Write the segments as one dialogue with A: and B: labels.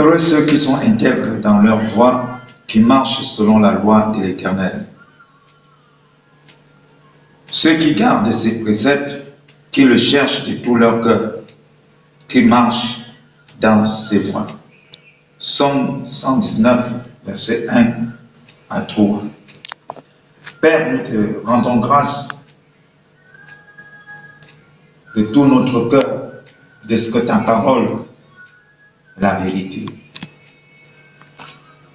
A: Heureux ceux qui sont intègres dans leur voie, qui marchent selon la loi de l'Éternel. Ceux qui gardent ses préceptes, qui le cherchent de tout leur cœur, qui marchent dans ses voies. Somme 119, verset 1 à 3. Père, nous te rendons grâce de tout notre cœur de ce que ta parole la vérité.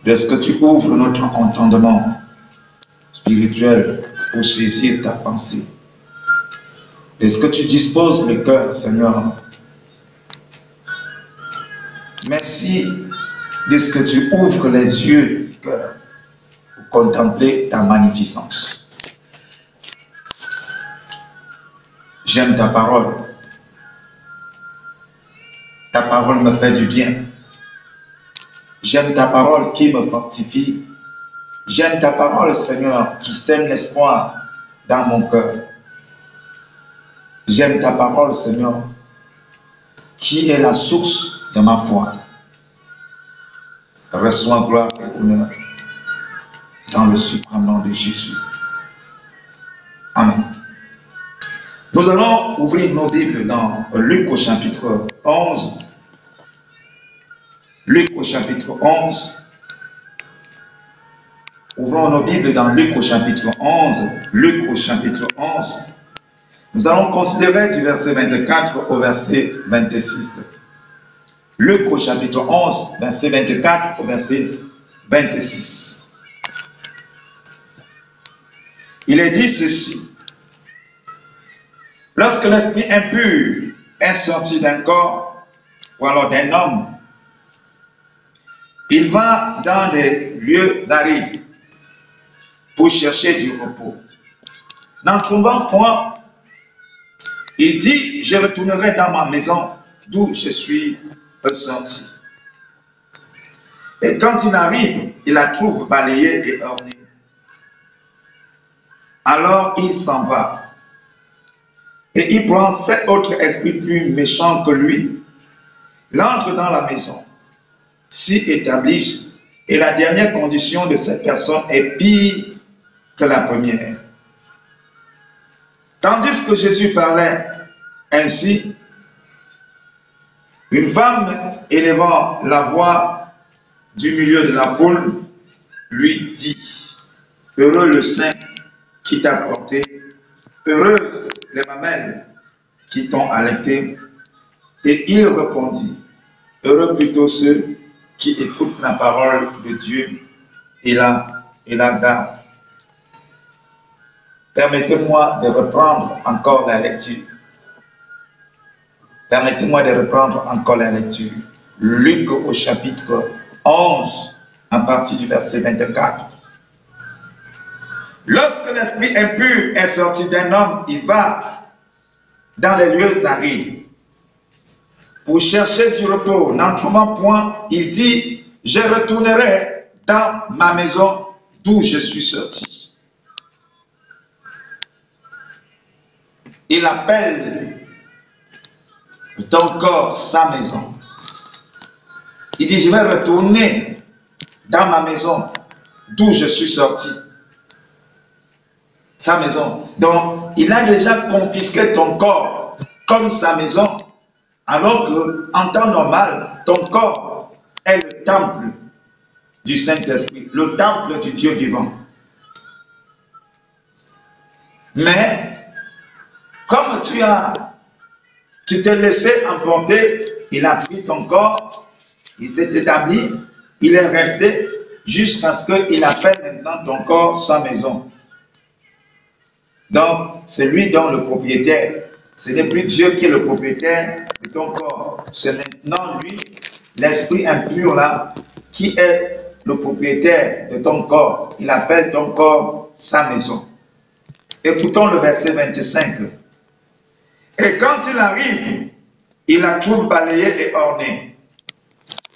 A: De ce que tu ouvres notre entendement spirituel pour saisir ta pensée. De ce que tu disposes le cœur, Seigneur. Merci de ce que tu ouvres les yeux pour contempler ta magnificence. J'aime ta parole. Ta parole me fait du bien. J'aime ta parole qui me fortifie. J'aime ta parole, Seigneur, qui sème l'espoir dans mon cœur. J'aime ta parole, Seigneur, qui est la source de ma foi. Reçois gloire et honneur dans le suprême nom de Jésus. Amen. Nous allons ouvrir nos Bibles dans Luc au chapitre 11. Luc au chapitre 11. Ouvrons nos Bibles dans Luc au chapitre 11. Luc au chapitre 11. Nous allons considérer du verset 24 au verset 26. Luc au chapitre 11, verset 24 au verset 26. Il est dit ceci. Lorsque l'esprit impur est sorti d'un corps ou alors d'un homme, il va dans des lieux arides pour chercher du repos. N'en trouvant point, il dit, je retournerai dans ma maison d'où je suis sorti. Et quand il arrive, il la trouve balayée et ornée. Alors il s'en va. Et il prend sept autres esprits plus méchants que lui. Il entre dans la maison, s'y établissent. Et la dernière condition de cette personne est pire que la première. Tandis que Jésus parlait ainsi, une femme élevant la voix du milieu de la foule lui dit, Heureux le sein qui t'a porté, heureuse les mamelles qui t'ont allaité. Et il répondit, Heureux plutôt ceux qui écoutent la parole de Dieu et la, et la gardent. Permettez-moi de reprendre encore la lecture. Permettez-moi de reprendre encore la lecture. Luc au chapitre 11, à partir du verset 24. Lorsque l'esprit impur est sorti d'un homme, il va dans les lieux arides pour chercher du repos. N'en point, il dit, je retournerai dans ma maison d'où je suis sorti. Il appelle ton corps sa maison. Il dit, je vais retourner dans ma maison d'où je suis sorti. Sa maison. Donc, il a déjà confisqué ton corps comme sa maison, alors que en temps normal, ton corps est le temple du Saint-Esprit, le temple du Dieu vivant. Mais, comme tu as tu t'es laissé emporter, il a pris ton corps, il s'est établi, il est resté jusqu'à ce qu'il appelle maintenant ton corps sa maison. Donc, c'est lui dont le propriétaire. Ce n'est plus Dieu qui est le propriétaire de ton corps. C'est maintenant lui, l'esprit impur là, qui est le propriétaire de ton corps. Il appelle ton corps sa maison. Écoutons le verset 25. Et quand il arrive, il la trouve balayée et ornée.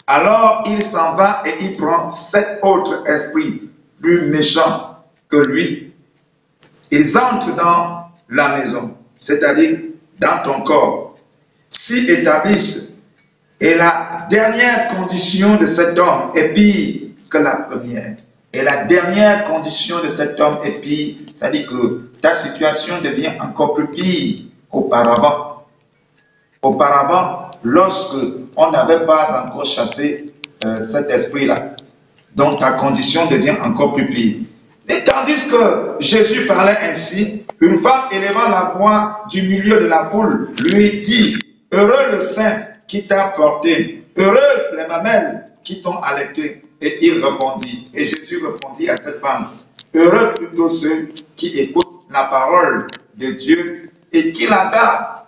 A: Alors il s'en va et il prend sept autres esprits plus méchants que lui. Ils entrent dans la maison, c'est-à-dire dans ton corps, s'y établissent Et la dernière condition de cet homme est pire que la première. Et la dernière condition de cet homme est pire, c'est-à-dire que ta situation devient encore plus pire qu'auparavant. Auparavant, lorsque on n'avait pas encore chassé euh, cet esprit-là, donc ta condition devient encore plus pire. Et tandis que Jésus parlait ainsi, une femme élevant la voix du milieu de la foule lui dit, Heureux le saint qui t'a porté, heureuses les mamelles qui t'ont allaité. Et il répondit, et Jésus répondit à cette femme, Heureux plutôt ceux qui écoutent la parole de Dieu et qui la gardent.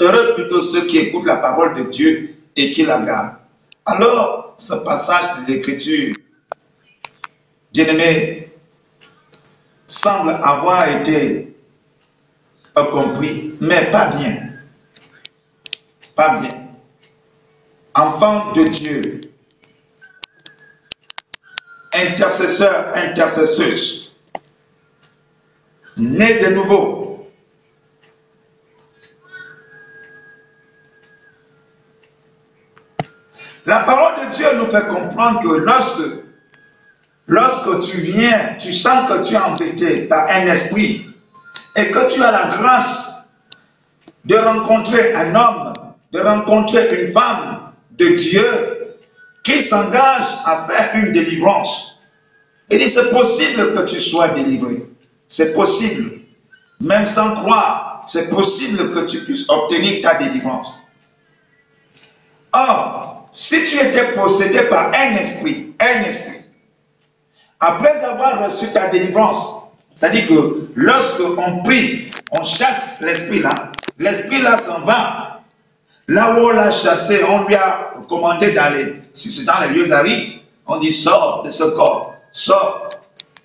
A: Heureux plutôt ceux qui écoutent la parole de Dieu et qui la gardent. Alors, ce passage de l'Écriture, bien-aimé, semble avoir été compris, mais pas bien. Pas bien. Enfant de Dieu, intercesseur, intercesseuse, né de nouveau. La parole de Dieu nous fait comprendre que lorsque, lorsque tu viens, tu sens que tu es embêté par un esprit et que tu as la grâce de rencontrer un homme, de rencontrer une femme de Dieu, qui s'engage à faire une délivrance. Il dit, c'est possible que tu sois délivré. C'est possible. Même sans croire, c'est possible que tu puisses obtenir ta délivrance. Or, si tu étais possédé par un esprit, un esprit, après avoir reçu ta délivrance, c'est-à-dire que lorsque on prie, on chasse l'esprit là, l'esprit là s'en va. Là où on l'a chassé, on lui a commandé d'aller. Si c'est dans les lieux arides, on dit sors de ce corps, sors.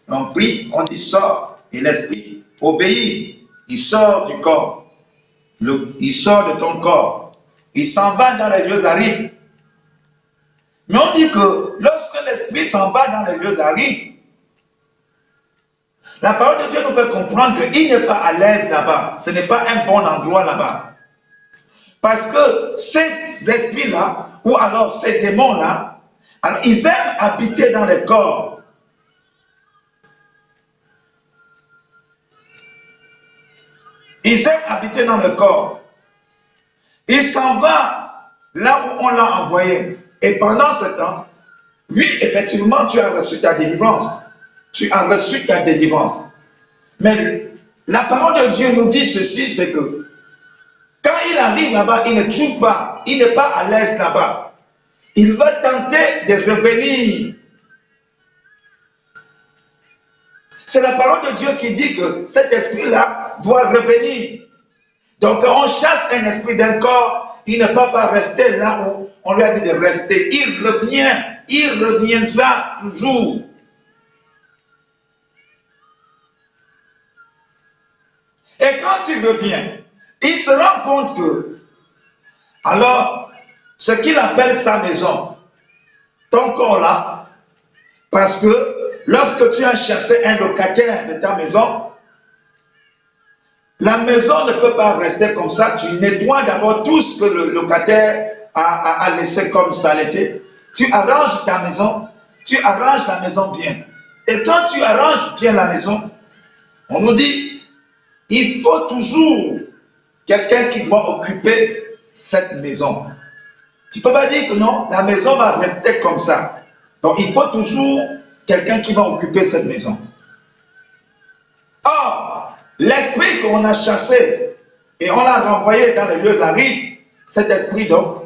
A: On prie, on dit sors. Et l'esprit obéit. Il sort du corps. il sort de ton corps. Il s'en va dans les lieux arides. Mais on dit que lorsque l'esprit s'en va dans les lieux arides, la parole de Dieu nous fait comprendre qu'il n'est pas à l'aise là-bas. Ce n'est pas un bon endroit là-bas. Parce que ces esprits-là, ou alors ces démons-là, ils aiment habiter dans les corps. Ils aiment habiter dans le corps. Il s'en va là où on l'a envoyé. Et pendant ce temps, oui, effectivement, tu as reçu ta délivrance. Tu as reçu ta délivrance. Mais la parole de Dieu nous dit ceci, c'est que quand il arrive là-bas, il ne trouve pas, il n'est pas à l'aise là-bas. Il va tenter de revenir. C'est la parole de Dieu qui dit que cet esprit-là doit revenir. Donc quand on chasse un esprit d'un corps, il ne peut pas rester là où on lui a dit de rester. Il revient, il reviendra toujours. Et quand il revient, il se rend compte que, alors, ce qu'il appelle sa maison, ton corps là, parce que lorsque tu as chassé un locataire de ta maison, la maison ne peut pas rester comme ça. Tu nettoies d'abord tout ce que le locataire a laissé comme saleté. Tu arranges ta maison, tu arranges la maison bien. Et quand tu arranges bien la maison, on nous dit, il faut toujours quelqu'un qui doit occuper cette maison. Tu ne peux pas dire que non, la maison va rester comme ça. Donc il faut toujours quelqu'un qui va occuper cette maison. Or, l'esprit qu'on a chassé et on l'a renvoyé dans les lieux arides, cet esprit donc,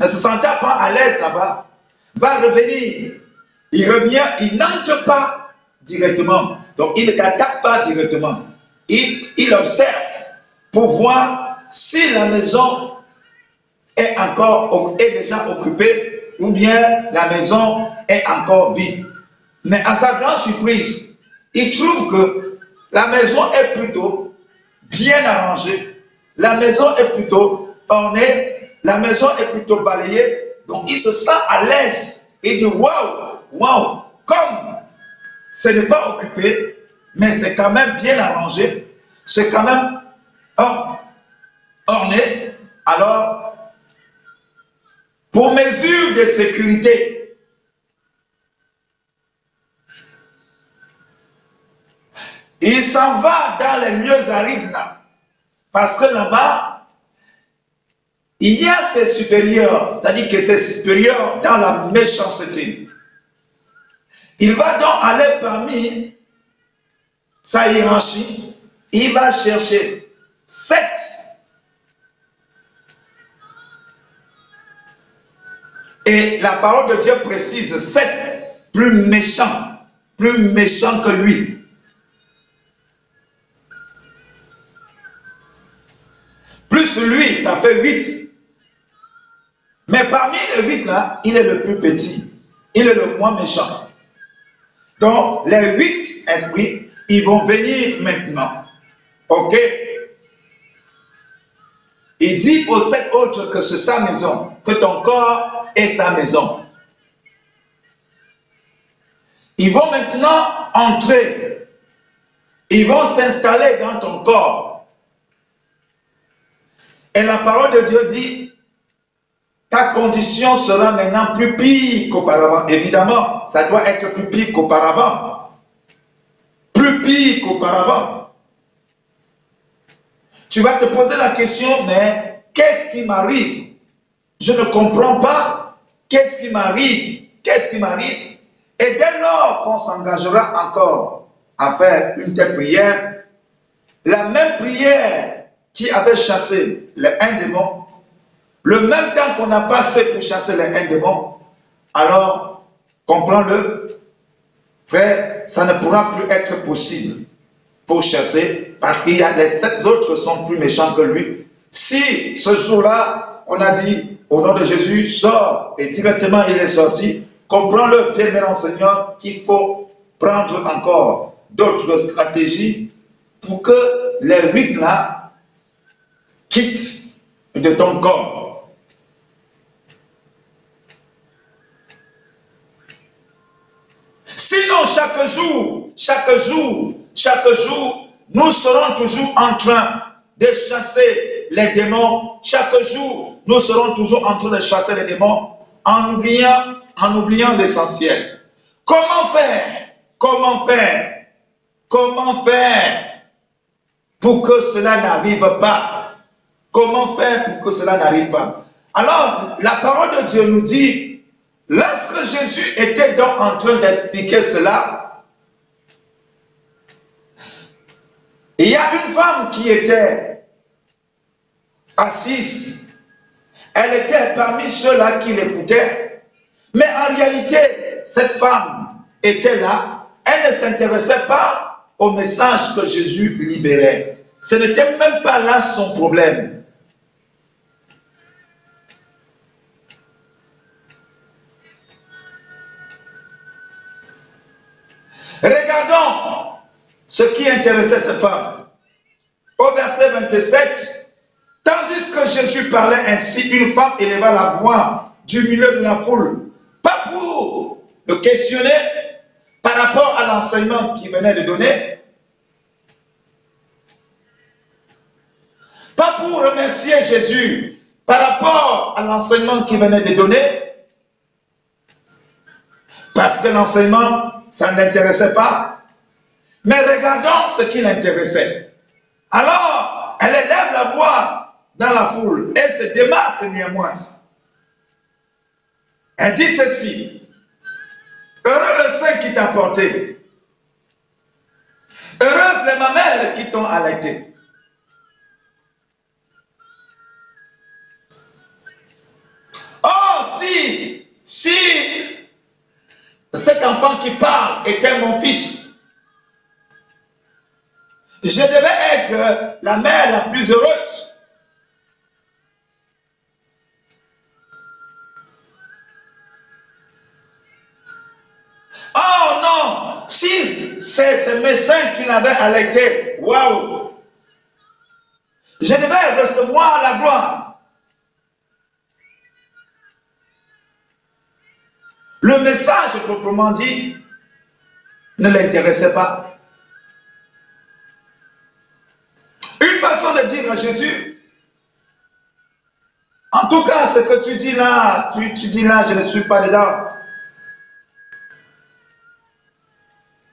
A: ne se sentait pas à l'aise là-bas, va revenir. Il revient, il n'entre pas directement. Donc il ne t'attaque pas directement. Il, il observe pour voir si la maison est encore est déjà occupée ou bien la maison est encore vide. Mais à sa grande surprise, il trouve que la maison est plutôt bien arrangée. La maison est plutôt ornée. La maison est plutôt balayée. Donc il se sent à l'aise. Il dit waouh, waouh, comme ce n'est pas occupé, mais c'est quand même bien arrangé. C'est quand même orné, alors pour mesure de sécurité. Il s'en va dans les lieux arides parce que là-bas, il y a ses supérieurs, c'est-à-dire que ses supérieurs dans la méchanceté. Il va donc aller parmi sa hiérarchie, il va chercher sept Et la parole de Dieu précise sept plus méchants, plus méchants que lui. Plus lui, ça fait huit. Mais parmi les huit là, il est le plus petit. Il est le moins méchant. Donc, les huit esprits, ils vont venir maintenant. OK? Il dit aux sept autres que c'est sa maison, que ton corps est sa maison. Ils vont maintenant entrer. Ils vont s'installer dans ton corps. Et la parole de Dieu dit, ta condition sera maintenant plus pire qu'auparavant. Évidemment, ça doit être plus pire qu'auparavant. Plus pire qu'auparavant. Tu vas te poser la question, mais qu'est-ce qui m'arrive? Je ne comprends pas. Qu'est-ce qui m'arrive? Qu'est-ce qui m'arrive? Et dès lors qu'on s'engagera encore à faire une telle prière, la même prière qui avait chassé les un démon, le même temps qu'on a passé pour chasser les un démon, alors, comprends-le, frère, ça ne pourra plus être possible pour chasser parce qu'il y a les sept autres sont plus méchants que lui. Si ce jour-là, on a dit au nom de Jésus, sort et directement il est sorti, comprends-le, bien mes enseignants, qu'il faut prendre encore d'autres stratégies pour que les huit là quittent de ton corps. Sinon, chaque jour, chaque jour, chaque jour, nous serons toujours en train de chasser les démons. Chaque jour, nous serons toujours en train de chasser les démons en oubliant, en oubliant l'essentiel. Comment faire? Comment faire? Comment faire pour que cela n'arrive pas? Comment faire pour que cela n'arrive pas? Alors, la parole de Dieu nous dit, lorsque Jésus était donc en train d'expliquer cela, il y a une femme qui était assise. Elle était parmi ceux-là qui l'écoutaient. Mais en réalité, cette femme était là. Elle ne s'intéressait pas au message que Jésus libérait. Ce n'était même pas là son problème. Regardons ce qui intéressait cette femme. Au verset 27, Tandis que Jésus parlait ainsi, une femme éleva la voix du milieu de la foule, pas pour le questionner par rapport à l'enseignement qu'il venait de donner, pas pour remercier Jésus par rapport à l'enseignement qu'il venait de donner, parce que l'enseignement, ça ne l'intéressait pas, mais regardons ce qui l'intéressait. Alors, elle élève la voix dans la foule et se démarque néanmoins. Elle dit ceci. Heureux le sein qui t'a porté. Heureuse les mamelles qui t'ont allaité. Oh, si, si cet enfant qui parle était mon fils, je devais être la mère la plus heureuse. Oh non, si c'est ce médecin qui l'avait allaité, waouh, je devais recevoir la gloire. Le message proprement dit ne l'intéressait pas. Une façon de dire à Jésus, En tout cas, ce que tu dis là, tu, dis là, je ne suis pas dedans.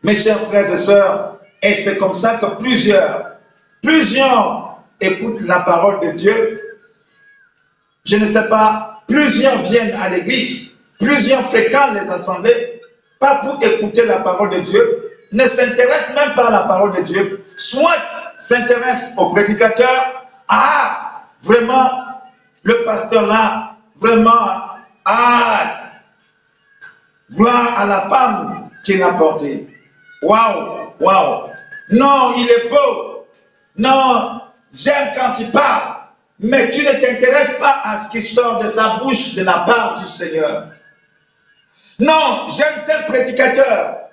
A: Mes chers frères et sœurs, et c'est comme ça que plusieurs, plusieurs écoutent la parole de Dieu. Je ne sais pas, plusieurs viennent à l'église, plusieurs fréquentent les assemblées, pas pour écouter la parole de Dieu, ne s'intéressent même pas à la parole de Dieu, soit s'intéressent au prédicateur, ah, vraiment, le pasteur là, vraiment, ah, gloire à la femme qu'il a portée. Waouh, waouh. Non, il est beau. Non, j'aime quand il parle. Mais tu ne t'intéresses pas à ce qui sort de sa bouche de la part du Seigneur. Non, j'aime tel prédicateur.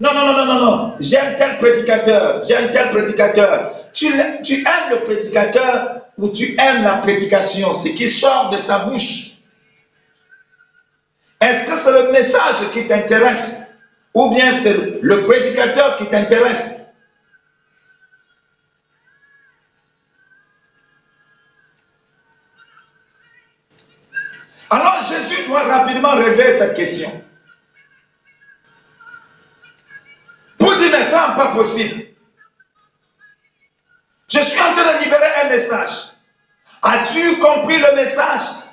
A: Non, non, non, non, non, non. J'aime tel prédicateur. J'aime tel prédicateur. Tu, tu aimes le prédicateur ou tu aimes la prédication, ce qui sort de sa bouche. Est-ce que c'est le message qui t'intéresse ou bien c'est le prédicateur qui t'intéresse? Alors Jésus doit rapidement régler cette question. Pour dire mes femmes, pas possible. Je suis en train de libérer un message. As-tu compris le message?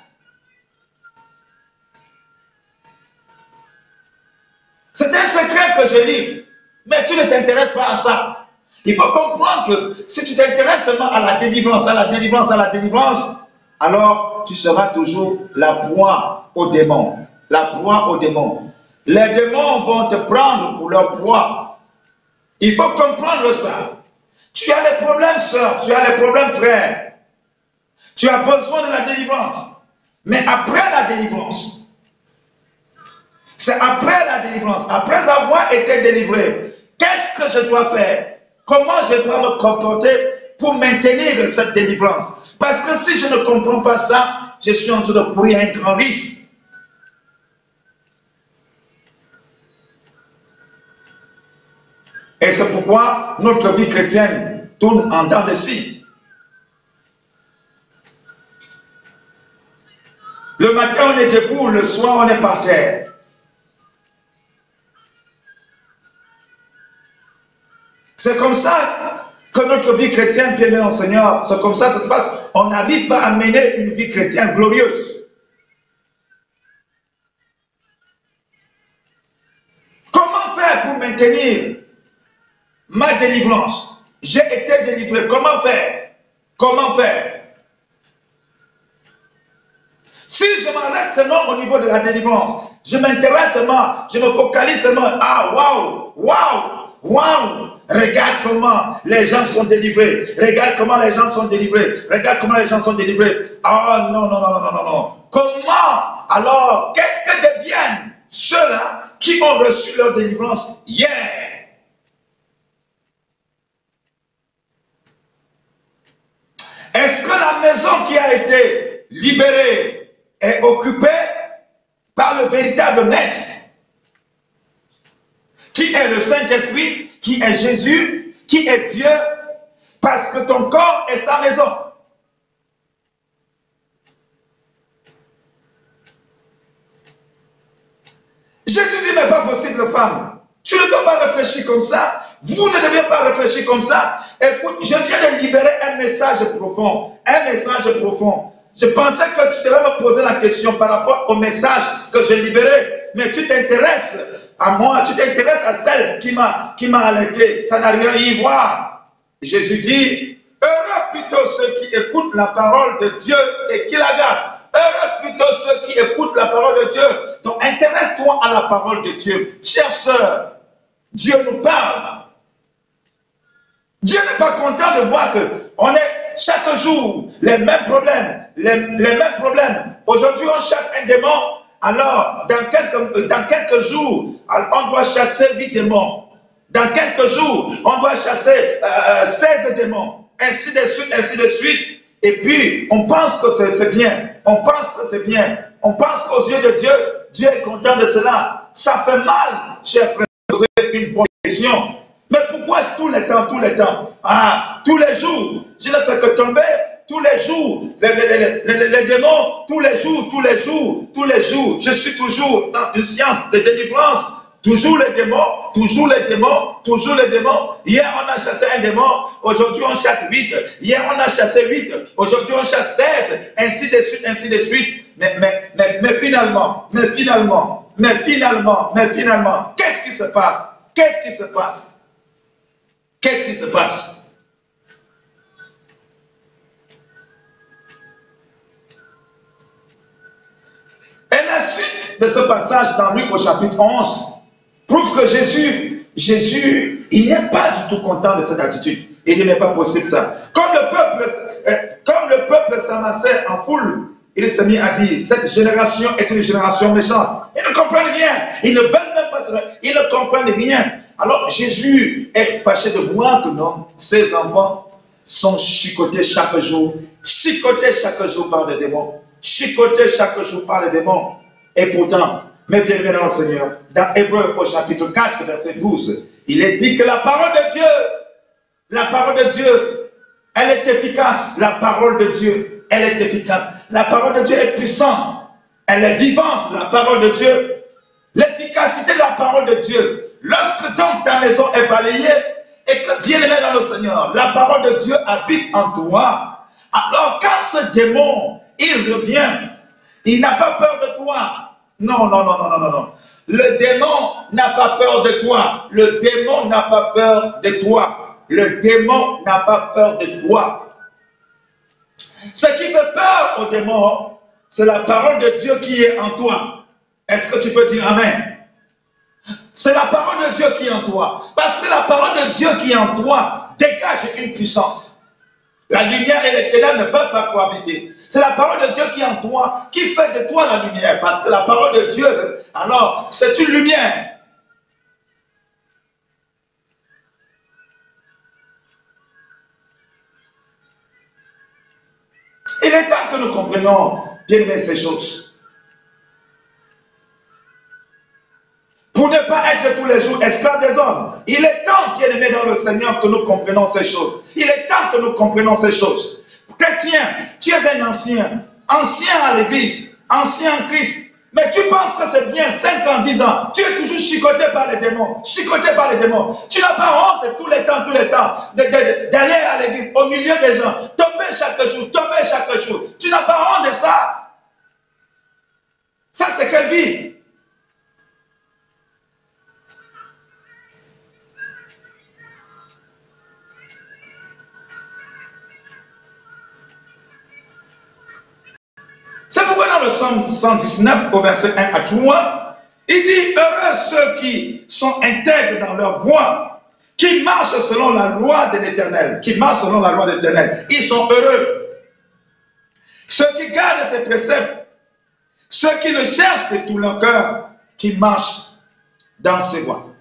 A: C'est un secret que je livre. Mais tu ne t'intéresses pas à ça. Il faut comprendre que si tu t'intéresses seulement à la délivrance, à la délivrance, à la délivrance, alors tu seras toujours la proie aux démons. La proie aux démons. Les démons vont te prendre pour leur proie. Il faut comprendre ça. Tu as des problèmes, soeur, tu as des problèmes, frère. Tu as besoin de la délivrance. Mais après la délivrance, c'est après la délivrance, après avoir été délivré, qu'est-ce que je dois faire? Comment je dois me comporter pour maintenir cette délivrance? Parce que si je ne comprends pas ça, je suis en train de courir un grand risque. Et c'est pourquoi notre vie chrétienne tourne en temps de scie. Le matin, on est debout, le soir, on est par terre. C'est comme ça que notre vie chrétienne, bien aimé Seigneur, c'est comme ça que ça se passe. On n'arrive pas à mener une vie chrétienne glorieuse. Comment faire pour maintenir ma délivrance? J'ai été délivré. Comment faire? Comment faire? Si je m'arrête seulement au niveau de la délivrance, je m'intéresse seulement, je me focalise seulement, ah waouh, waouh, waouh, Regarde comment les gens sont délivrés. Regarde comment les gens sont délivrés. Regarde comment les gens sont délivrés. Ah non, non, non, non, non, non. Comment alors, que, que deviennent ceux-là qui ont reçu leur délivrance hier? Est-ce que la maison qui a été libérée est occupée par le véritable maître? Le Saint-Esprit qui est Jésus, qui est Dieu, parce que ton corps est sa maison. Jésus dit, mais pas possible, femme. Tu ne dois pas réfléchir comme ça. Vous ne devez pas réfléchir comme ça. Écoute, je viens de libérer un message profond. Un message profond. Je pensais que tu devais me poser la question par rapport au message que j'ai libéré. Mais tu t'intéresses à moi, tu t'intéresses à celle qui m'a qui m'a alerté, ça n'a rien à y voir. Jésus dit, heureux plutôt ceux qui écoutent la parole de Dieu et qui la gardent. Heureux plutôt ceux qui écoutent la parole de Dieu. Donc intéresse-toi à la parole de Dieu. Chère sœur, Dieu nous parle. Dieu n'est pas content de voir que on est chaque jour les mêmes problèmes, les, les mêmes problèmes. Aujourd'hui, on chasse un démon, alors, dans quelques, dans quelques jours, on doit chasser huit démons. Dans quelques jours, on doit chasser euh, 16 démons. Ainsi de suite, ainsi de suite. Et puis, on pense que c'est bien. On pense que c'est bien. On pense qu'aux yeux de Dieu, Dieu est content de cela. Ça fait mal, cher frère, poser une bonne question. Mais pourquoi tous les temps, tous les temps? Ah, tous les jours, je ne fais que tomber tous les jours. Les, démons, tous les jours, tous les jours, tous les jours. Je suis toujours dans une science de délivrance. Toujours les démons, toujours les démons, toujours les démons. Hier, on a chassé un démon, aujourd'hui, on chasse huit. Hier, on a chassé huit, aujourd'hui, on chasse 16, ainsi de suite, ainsi de suite. Mais, mais, mais, mais finalement, mais finalement, mais finalement, mais finalement, qu'est-ce qui se passe? Qu'est-ce qui se passe? Qu'est-ce qui se passe? Ce passage dans Luc au chapitre 11 prouve que Jésus, Jésus, il n'est pas du tout content de cette attitude. Il n'est pas possible ça. Comme le peuple, euh, comme le peuple s'amassait en foule, il s'est mis à dire, cette génération est une génération méchante. Ils ne comprennent rien. Ils ne veulent même pas cela. Ils ne comprennent rien. Alors Jésus est fâché de voir que non, ses enfants sont chicotés chaque jour, chicotés chaque jour par des démons, chicotés chaque jour par les démons. Et pourtant, mes bien-aimés dans le Seigneur, dans Hébreu au chapitre 4, verset 12, il est dit que la parole de Dieu, la parole de Dieu, elle est efficace. La parole de Dieu, elle est efficace. La parole de Dieu est puissante. Elle est vivante, la parole de Dieu. L'efficacité de la parole de Dieu, Lorsque donc ta maison est balayée et que bien aimé dans le Seigneur, la parole de Dieu habite en toi, alors quand ce démon, il revient, il n'a pas peur de toi. Non, non, non, non, non, non, non. Le démon n'a pas peur de toi. Le démon n'a pas peur de toi. Le démon n'a pas peur de toi. Ce qui fait peur au démon, c'est la parole de Dieu qui est en toi. Est-ce que tu peux dire Amen? C'est la parole de Dieu qui est en toi. Parce que la parole de Dieu qui est en toi dégage une puissance. La lumière et les ténèbres ne peuvent pas cohabiter. C'est la parole de Dieu qui est en toi qui fait de toi la lumière. Parce que la parole de Dieu, alors, c'est une lumière. Il est temps que nous comprenions bien ces choses. pour ne pas être tous les jours esclaves des hommes. Il est temps, bien aimé dans le Seigneur, que nous comprenions ces choses. Il est temps que nous comprenions ces choses. Chrétien, tu es un ancien, ancien à l'église, ancien en Christ. Mais tu penses que c'est bien, 5 ans, 10 ans, tu es toujours chicoté par les démons, chicoté par les démons. Tu n'as pas honte tous les temps, tous les temps, d'aller à l'église, au milieu des gens, tomber chaque jour, tomber chaque jour. Tu n'as pas honte de ça. Ça, c'est quelle vie Somme 119, au verset 1 à 3, il dit, heureux ceux qui sont intègres dans leur voie, qui marchent selon la loi de l'éternel, qui marchent selon la loi de l'éternel. Ils sont heureux. Ceux qui gardent ses préceptes, ceux qui le cherchent de tout leur cœur, qui marchent dans ses voies.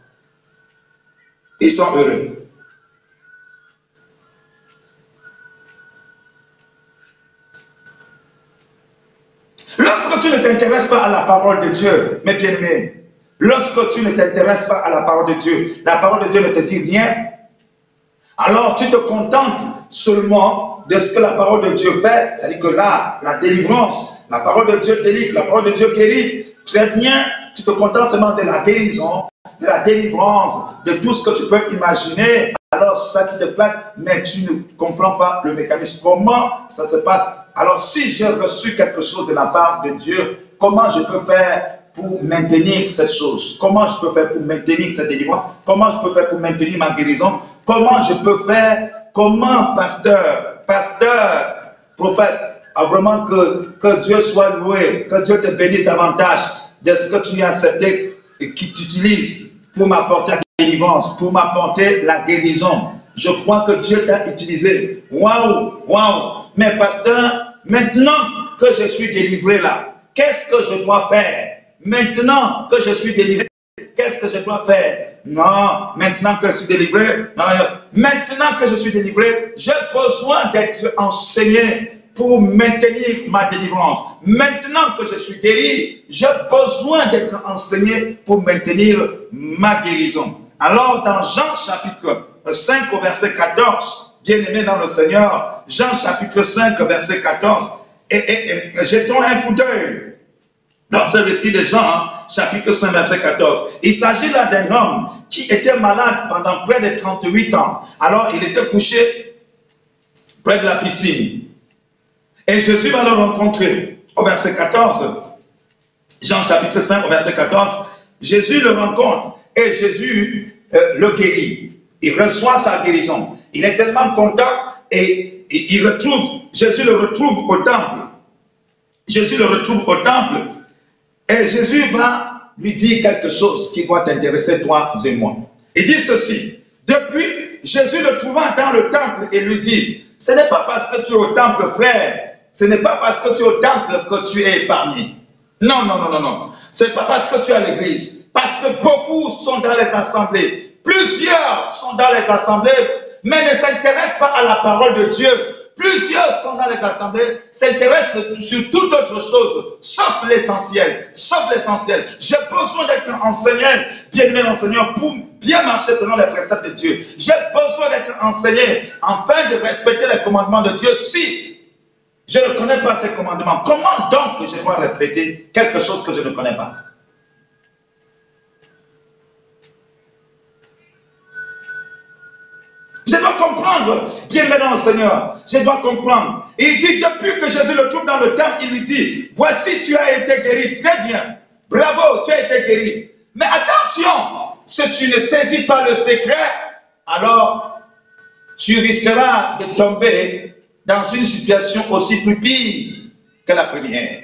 A: Ils sont heureux. Lorsque tu ne t'intéresses pas à la parole de Dieu, mes bien-aimés, lorsque tu ne t'intéresses pas à la parole de Dieu, la parole de Dieu ne te dit rien, alors tu te contentes seulement de ce que la parole de Dieu fait, c'est-à-dire que là, la délivrance, la parole de Dieu délivre, la parole de Dieu guérit, très bien, tu te contentes seulement de la guérison, de la délivrance, de tout ce que tu peux imaginer, alors ça qui te flatte, mais tu ne comprends pas le mécanisme, comment ça se passe? Alors, si j'ai reçu quelque chose de la part de Dieu, comment je peux faire pour maintenir cette chose? Comment je peux faire pour maintenir cette délivrance? Comment je peux faire pour maintenir ma guérison? Comment je peux faire? Comment, pasteur, pasteur, prophète, vraiment que, que Dieu soit loué, que Dieu te bénisse davantage de ce que tu as accepté et qui t'utilise pour m'apporter la délivrance, pour m'apporter la guérison. Je crois que Dieu t'a utilisé. Waouh, waouh. Mais pasteur, maintenant que je suis délivré là, qu'est-ce que je dois faire? Maintenant que je suis délivré, qu'est-ce que je dois faire? Non, maintenant que je suis délivré, non, maintenant que je suis délivré, j'ai besoin d'être enseigné pour maintenir ma délivrance. Maintenant que je suis guéri, j'ai besoin d'être enseigné pour maintenir ma guérison. Alors, dans Jean chapitre 5 au verset 14, bien-aimés dans le Seigneur, Jean chapitre 5, verset 14, et, et, et jetons un coup d'œil dans ce récit de Jean, hein, chapitre 5, verset 14. Il s'agit là d'un homme qui était malade pendant près de 38 ans. Alors, il était couché près de la piscine. Et Jésus va le rencontrer au verset 14. Jean chapitre 5, au verset 14. Jésus le rencontre et Jésus euh, le guérit. Il reçoit sa guérison. Il est tellement content et il retrouve, Jésus le retrouve au temple. Jésus le retrouve au temple et Jésus va lui dire quelque chose qui doit t'intéresser toi et moi. Il dit ceci. Depuis, Jésus le trouva dans le temple et lui dit, ce n'est pas parce que tu es au temple, frère, ce n'est pas parce que tu es au temple que tu es épargné. Non, non, non, non, non. Ce n'est pas parce que tu es à l'église. Parce que beaucoup sont dans les assemblées. Plusieurs sont dans les assemblées, mais ne s'intéressent pas à la parole de Dieu. Plusieurs sont dans les assemblées, s'intéressent sur toute autre chose, sauf l'essentiel, sauf l'essentiel. J'ai besoin d'être enseigné, bien aimé enseignant, pour bien marcher selon les préceptes de Dieu. J'ai besoin d'être enseigné afin de respecter les commandements de Dieu. Si je ne connais pas ces commandements, comment donc je dois respecter quelque chose que je ne connais pas? Je dois comprendre, bien maintenant, Seigneur, je dois comprendre. il dit, depuis que Jésus le trouve dans le temple, il lui dit, voici, tu as été guéri, très bien, bravo, tu as été guéri. Mais attention, si tu ne saisis pas le secret, alors tu risqueras de tomber dans une situation aussi plus pire que la première.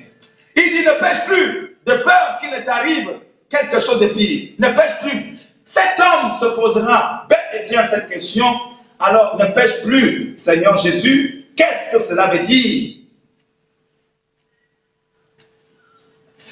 A: Il dit, ne pêche plus, de peur qu'il ne t'arrive quelque chose de pire. Ne pêche plus. Cet homme se posera bel et bien cette question alors ne pêche plus, Seigneur Jésus. Qu'est-ce que cela veut dire?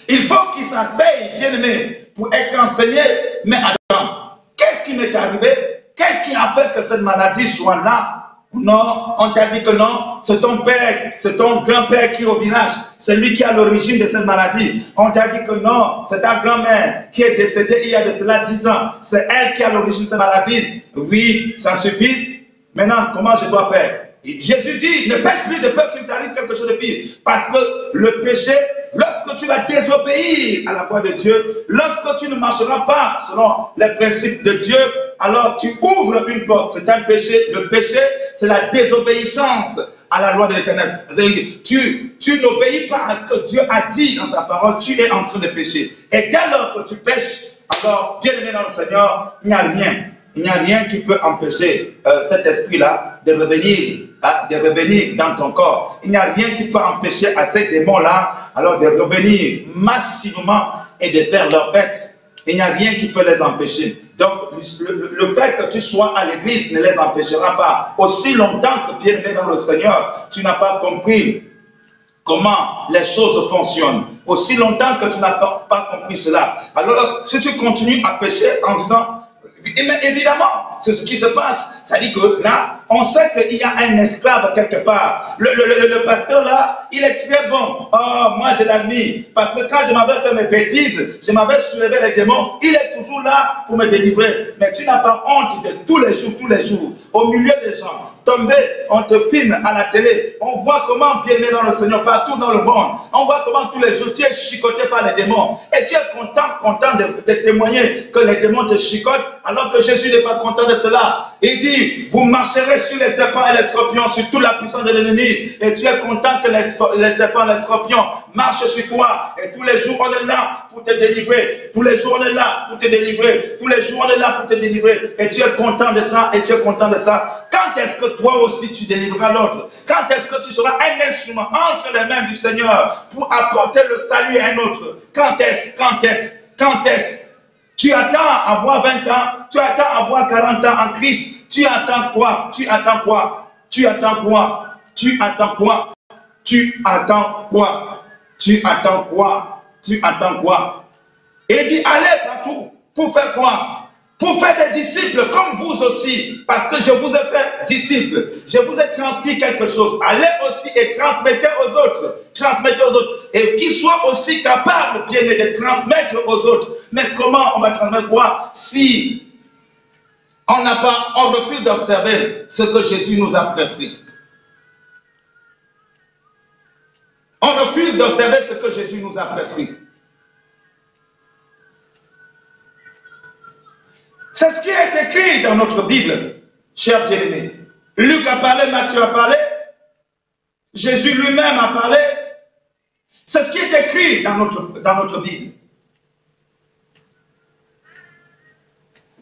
A: Il faut qu'il s'enseigne, bien aimé, pour être enseigné. Mais attends, qu'est-ce qui m'est arrivé? Qu'est-ce qui a fait que cette maladie soit là? Non, on t'a dit que non, c'est ton père, c'est ton grand-père qui est au village, c'est lui qui a l'origine de cette maladie. On t'a dit que non, c'est ta grand-mère qui est décédée il y a de cela dix ans, c'est elle qui a l'origine de cette maladie. Oui, ça suffit. Maintenant, comment je dois faire? Jésus dit, ne pêche plus de peur qu'il t'arrive quelque chose de pire. Parce que le péché, lorsque tu vas désobéir à la voix de Dieu, lorsque tu ne marcheras pas selon les principes de Dieu, alors tu ouvres une porte. C'est un péché. Le péché, c'est la désobéissance à la loi de l'éternel. Tu, tu n'obéis pas à ce que Dieu a dit dans sa parole, tu es en train de pécher. Et dès lors que tu pêches, alors, bien aimé dans le Seigneur, il n'y a rien il n'y a rien qui peut empêcher euh, cet esprit-là de revenir, hein, de revenir dans ton corps. Il n'y a rien qui peut empêcher à ces démons-là alors de revenir massivement et de faire leur fête. Il n'y a rien qui peut les empêcher. Donc, le, fait que tu sois à l'église ne les empêchera pas. Aussi longtemps que bien dans le Seigneur, tu n'as pas compris comment les choses fonctionnent. Aussi longtemps que tu n'as pas compris cela. Alors, si tu continues à pécher en disant, mais évidemment, c'est ce qui se passe. Ça dit que là, on sait qu'il y a un esclave quelque part. Le, le, le, pasteur là, il est très bon. Oh, moi je l'admire. Parce que quand je m'avais fait mes bêtises, je m'avais soulevé les démons, il est toujours là pour me délivrer. Mais tu n'as pas honte de tous les jours, tous les jours, au milieu des gens, on te filme à la télé, on voit comment bien dans le Seigneur partout dans le monde. On voit comment tous les jours tu es chicoté par les démons. Et tu es content, content de, de témoigner que les démons te chicotent, alors que Jésus n'est pas content de cela. Il dit, vous marcherez sur les serpents et les scorpions, sur toute la puissance de l'ennemi. Et tu es content que les, les serpents et les scorpions marchent sur toi. Et tous les jours, on est là pour te délivrer. Tous les jours, on est là pour te délivrer. Tous les jours, on est là pour te délivrer. Et tu es content de ça, et tu es content de ça. Quand est-ce que toi aussi tu délivreras l'autre? Quand est-ce que tu seras un instrument entre les mains du Seigneur pour apporter le salut à un autre? Quand est-ce Quand est-ce Quand est-ce? Tu attends avoir 20 ans, tu attends avoir 40 ans en Christ. Tu attends quoi? Tu attends quoi? Tu attends quoi? Tu attends quoi? Tu attends quoi? Tu attends quoi? Tu attends quoi? Et dit allez partout. Pour faire quoi? Pour faire des disciples comme vous aussi, parce que je vous ai fait disciples, je vous ai transmis quelque chose. Allez aussi et transmettez aux autres, transmettez aux autres, et qu'ils soient aussi capables, bien de transmettre aux autres. Mais comment on va transmettre quoi si On n'a pas, on refuse d'observer ce que Jésus nous a prescrit? On refuse d'observer ce que Jésus nous a prescrit. C'est ce qui est écrit dans notre Bible, chers bien-aimés. Luc a parlé, Matthieu a parlé, Jésus lui-même a parlé. C'est ce qui est écrit dans notre, Bible.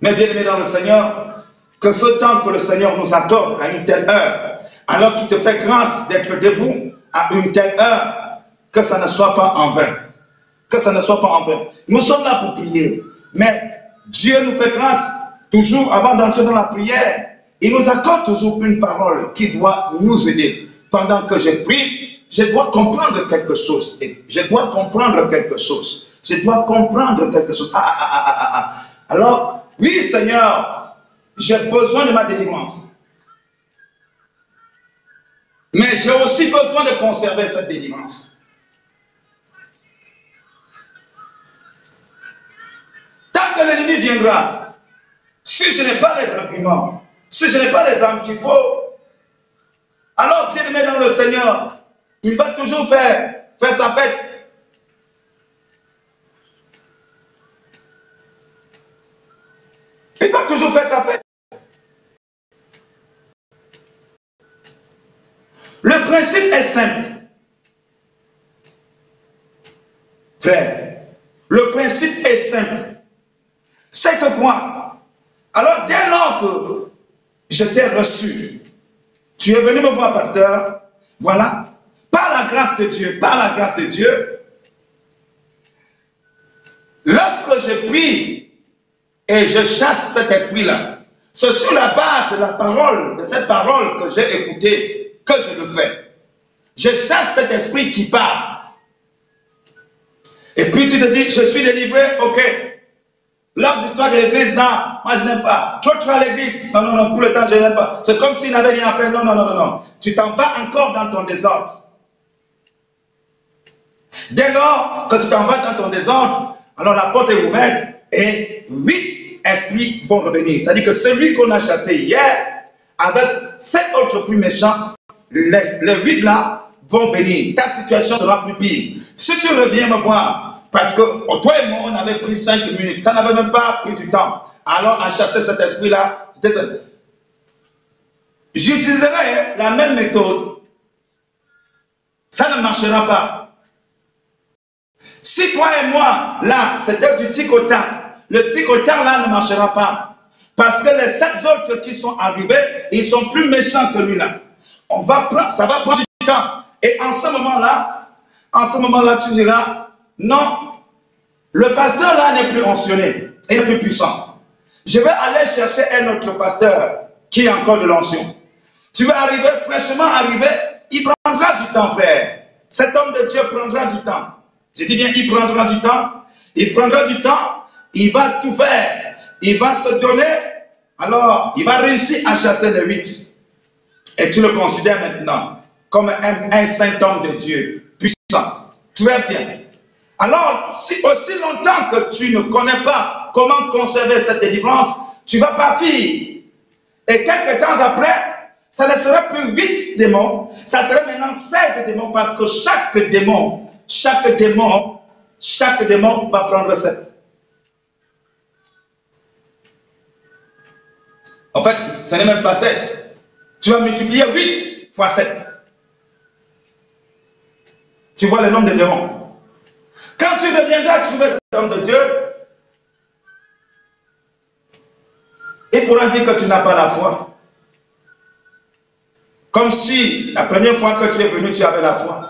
A: Mais bien aimé dans le Seigneur, que ce temps que le Seigneur nous accorde à une telle heure, alors qu'il te fait grâce d'être debout à une telle heure, que ça ne soit pas en vain. Que ça ne soit pas en vain. Nous sommes là pour prier, mais Dieu nous fait grâce toujours avant d'entrer dans la prière. Il nous accorde toujours une parole qui doit nous aider. Pendant que je prie, je dois comprendre quelque chose. Je dois comprendre quelque chose. Je dois comprendre quelque chose. Ah, ah, ah, Alors, oui, Seigneur, j'ai besoin de ma délivrance. Mais j'ai aussi besoin de conserver cette délivrance. L'ennemi viendra, si je n'ai pas les arguments, si je n'ai pas les armes qu'il faut, alors bien aimé dans le Seigneur, il va toujours faire, faire sa fête. Il va toujours faire sa fête. Le principe est simple. Frère, le principe est simple. C'est que quoi Alors, dès lors que je t'ai reçu, tu es venu me voir, pasteur, voilà, par la grâce de Dieu, par la grâce de Dieu, lorsque je prie et je chasse cet esprit-là, c'est sur la base de la parole, de cette parole que j'ai écoutée, que je le fais. Je chasse cet esprit qui parle. Et puis tu te dis, je suis délivré, ok. Leurs histoires de l'église, non, moi je n'aime pas. Toi, tu vas à l'église, non, non, non, tout le temps je n'aime pas. C'est comme s'il n'avait rien à faire, non, non, non, non, non. Tu t'en vas encore dans ton désordre. Dès lors que tu t'en vas dans ton désordre, alors la porte est ouverte et huit esprits vont revenir. C'est-à-dire que celui qu'on a chassé hier, avec sept autres plus méchants, les, les huit là vont venir. Ta situation sera plus pire. Si tu reviens me voir, parce que toi et moi, on avait pris cinq minutes, ça n'avait même pas pris du temps. Alors, à chasser cet esprit-là, j'utiliserai la même méthode. Ça ne marchera pas. Si toi et moi, là, c'était du tic au le tic au tac, là, ne marchera pas. Parce que les sept autres qui sont arrivés, ils sont plus méchants que lui-là. Ça va prendre du temps. Et en ce moment-là, en ce moment-là, tu diras, non, le pasteur là n'est plus mentionné, il n'est plus puissant. Je vais aller chercher un autre pasteur qui a encore de l'ancien. Tu vas arriver, fraîchement arrivé, il prendra du temps, frère. Cet homme de Dieu prendra du temps. Je dis bien, il prendra du temps. Il prendra du temps, il va tout faire. Il va se donner, alors il va réussir à chasser les huit. Et tu le considères maintenant comme un, un saint homme de Dieu, puissant. Très bien. Alors, si aussi longtemps que tu ne connais pas comment conserver cette délivrance, tu vas partir. Et quelques temps après, ça ne sera plus huit démons, ça sera maintenant 16 démons parce que chaque démon, chaque démon, chaque démon va prendre sept. En fait, ce n'est même pas 16. Tu vas multiplier 8 fois 7. Tu vois le nombre de démons. Quand tu deviendras trouver cet homme de Dieu, il pourra dire que tu n'as pas la foi. Comme si la première fois que tu es venu, tu avais la foi.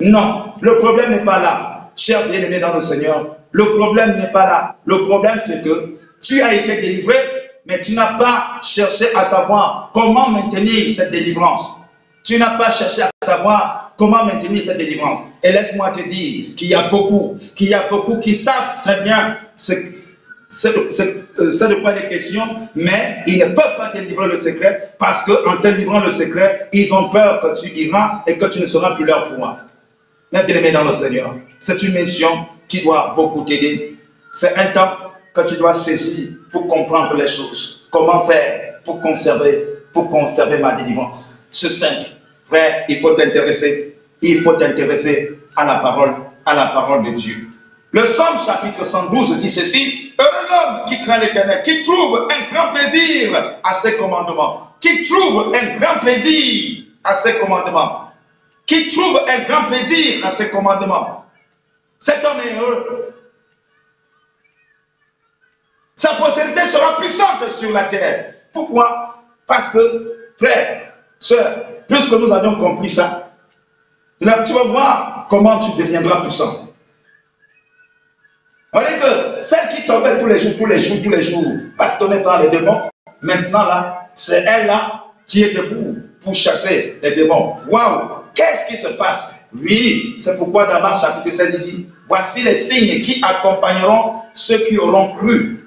A: Non, le problème n'est pas là. Cher bien-aimé dans le Seigneur, le problème n'est pas là. Le problème, c'est que tu as été délivré, mais tu n'as pas cherché à savoir comment maintenir cette délivrance. Tu n'as pas cherché à savoir comment maintenir cette délivrance. Et laisse-moi te dire qu'il y a beaucoup, qu'il y a beaucoup qui savent très bien ce, ce, ce, de quoi les questions, mais ils ne peuvent pas te livrer le secret parce qu'en te livrant le secret, ils ont peur que tu iras et que tu ne seras plus leur pouvoir. Mais bien aimé dans le Seigneur, c'est une mission qui doit beaucoup t'aider. C'est un temps que tu dois saisir pour comprendre les choses. Comment faire pour conserver, pour conserver ma délivrance C'est simple. Frère, il faut t'intéresser. Il faut t'intéresser à la parole, à la parole de Dieu. Le Somme chapitre 112 dit ceci, Heureux l'homme qui craint l'éternel, qui trouve un grand plaisir à ses commandements, qui trouve un grand plaisir à ses commandements, qui trouve un grand plaisir à ses commandements. Cet homme est heureux. Sa postérité sera puissante sur la terre. Pourquoi? Parce que, frère, soeur, puisque nous avions compris ça, tu vas voir comment tu deviendras puissant. On dit que celle qui tombait tous les jours, tous les jours, tous les jours, bastonnait dans les démons, maintenant là, c'est elle là qui est debout pour chasser les démons. Waouh Qu'est-ce qui se passe? Oui, c'est pourquoi dans Marc chapitre 7, il dit, voici les signes qui accompagneront ceux qui auront cru.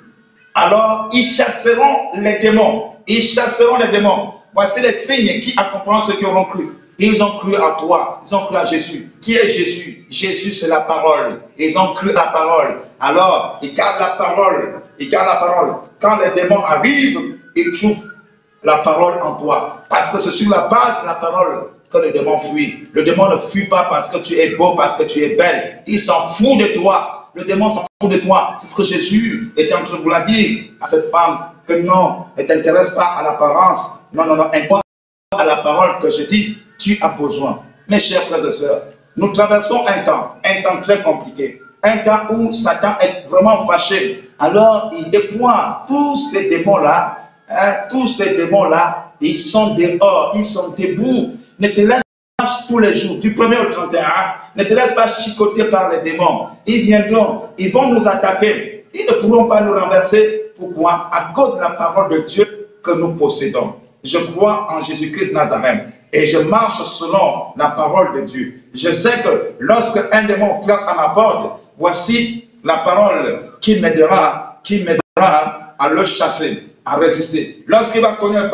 A: Alors, ils chasseront les démons. Ils chasseront les démons. Voici les signes qui accompagneront ceux qui auront cru. Ils ont cru à toi, ils ont cru à Jésus. Qui est Jésus? Jésus, c'est la parole. Ils ont cru à la parole. Alors, ils gardent la parole. Ils gardent la parole. Quand les démons arrivent, ils trouvent la parole en toi. Parce que c'est sur la base de la parole que le démon fuit. Le démon ne fuit pas parce que tu es beau, parce que tu es belle. Il s'en fout de toi. Le démon s'en fout de toi. C'est ce que Jésus était en train de vous la dire à cette femme. Que non, ne t'intéresse pas à l'apparence. Non, non, non. À la parole que je dis, tu as besoin. Mes chers frères et sœurs, nous traversons un temps, un temps très compliqué. Un temps où Satan est vraiment fâché. Alors, il déploie tous ces démons-là Hein, tous ces démons-là, ils sont dehors, ils sont debout. Ne te laisse pas tous les jours, du 1er au 31, ne te laisse pas chicoter par les démons. Ils viendront, ils vont nous attaquer. Ils ne pourront pas nous renverser. Pourquoi À cause de la parole de Dieu que nous possédons. Je crois en Jésus-Christ Nazareth et je marche selon la parole de Dieu. Je sais que lorsque un démon frappe à ma porte, voici la parole qui m'aidera, qui m'aidera à le chasser à résister. Lorsqu'il va connaître,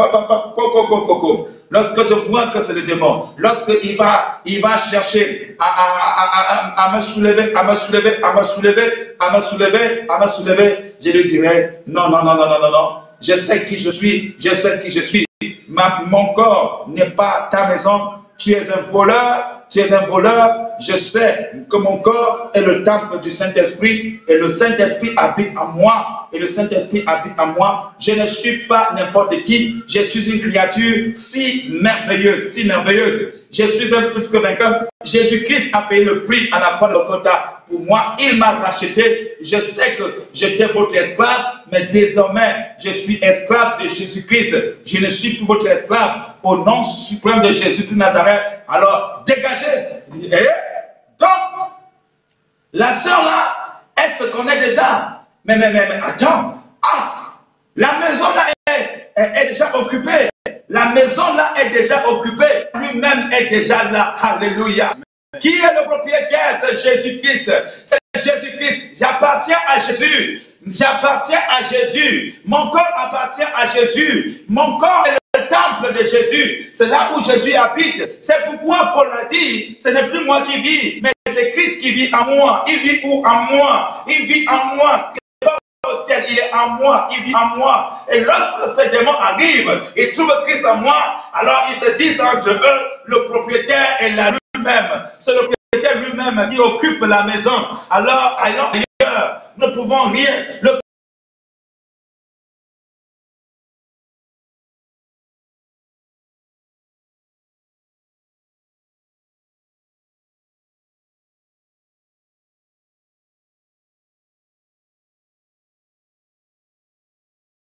A: lorsque je vois que c'est le démon, lorsqu'il va, il va chercher à, à, me soulever, à me soulever, à me soulever, à me soulever, à me soulever, je lui dirai, non, non, non, non, non, non, non, je sais qui je suis, je sais qui je suis. Ma, mon corps n'est pas ta maison, tu es un voleur, tu es un voleur, je sais que mon corps est le temple du Saint-Esprit et le Saint-Esprit habite en moi et le Saint-Esprit habite en moi. Je ne suis pas n'importe qui, je suis une créature si merveilleuse, si merveilleuse. Je suis un plus que vainqueur. Jésus-Christ a payé le prix à la croix de Golgotha. Pour moi, il m'a racheté. Je sais que j'étais votre esclave, mais désormais, je suis esclave de Jésus-Christ. Je ne suis plus votre esclave. Au nom suprême de Jésus de Nazareth, alors dégagez. Donc, la sœur là, elle se connaît déjà. Mais, mais, mais, mais attends. Ah, la maison là est, est déjà occupée. La maison là est déjà occupée. Lui-même est déjà là. Alléluia. Qui est le propriétaire? C'est Jésus-Christ. C'est Jésus-Christ. J'appartiens à Jésus. J'appartiens à Jésus. Mon corps appartient à Jésus. Mon corps est le temple de Jésus. C'est là où Jésus habite. C'est pourquoi Paul a dit, ce n'est plus moi qui vis, mais c'est Christ qui vit en moi. Il vit où? En moi Il vit en moi au ciel, il est en moi, il vit en moi. Et lorsque ces démons arrivent, ils trouvent Christ en moi, alors ils se disent entre eux, le propriétaire est là lui-même. C'est le propriétaire lui-même qui occupe la maison. Alors, allons ailleurs, ne pouvons rien. Le